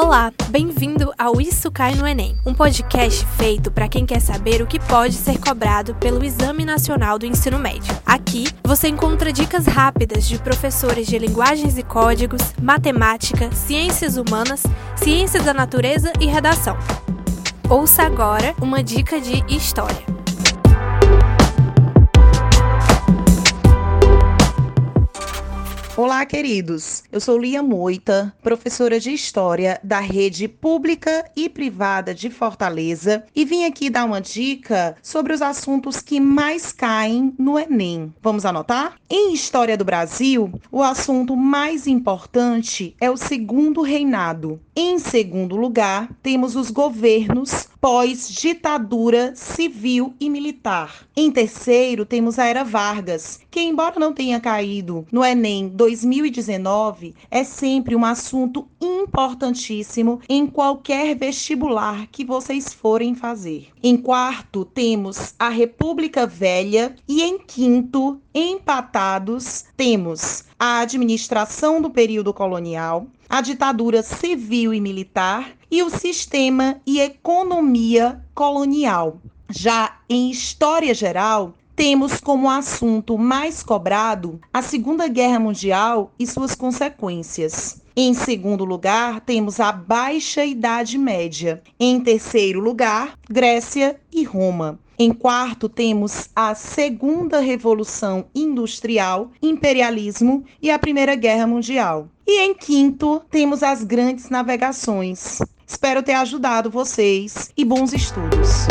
Olá, bem-vindo ao Isso Cai no Enem, um podcast feito para quem quer saber o que pode ser cobrado pelo Exame Nacional do Ensino Médio. Aqui você encontra dicas rápidas de professores de linguagens e códigos, matemática, ciências humanas, ciências da natureza e redação. Ouça agora uma dica de história. Olá, queridos. Eu sou Lia Moita, professora de História da Rede Pública e Privada de Fortaleza, e vim aqui dar uma dica sobre os assuntos que mais caem no Enem. Vamos anotar? Em História do Brasil, o assunto mais importante é o segundo reinado. Em segundo lugar, temos os governos pós-ditadura civil e militar. Em terceiro, temos a Era Vargas, que, embora não tenha caído no Enem 2019, é sempre um assunto importantíssimo em qualquer vestibular que vocês forem fazer. Em quarto, temos a República Velha e em quinto, empatados, temos a administração do período colonial, a ditadura civil e militar e o sistema e economia colonial. Já em história geral, temos como assunto mais cobrado a Segunda Guerra Mundial e suas consequências. Em segundo lugar, temos a Baixa Idade Média. Em terceiro lugar, Grécia e Roma. Em quarto, temos a Segunda Revolução Industrial, Imperialismo e a Primeira Guerra Mundial. E em quinto, temos as grandes navegações. Espero ter ajudado vocês e bons estudos.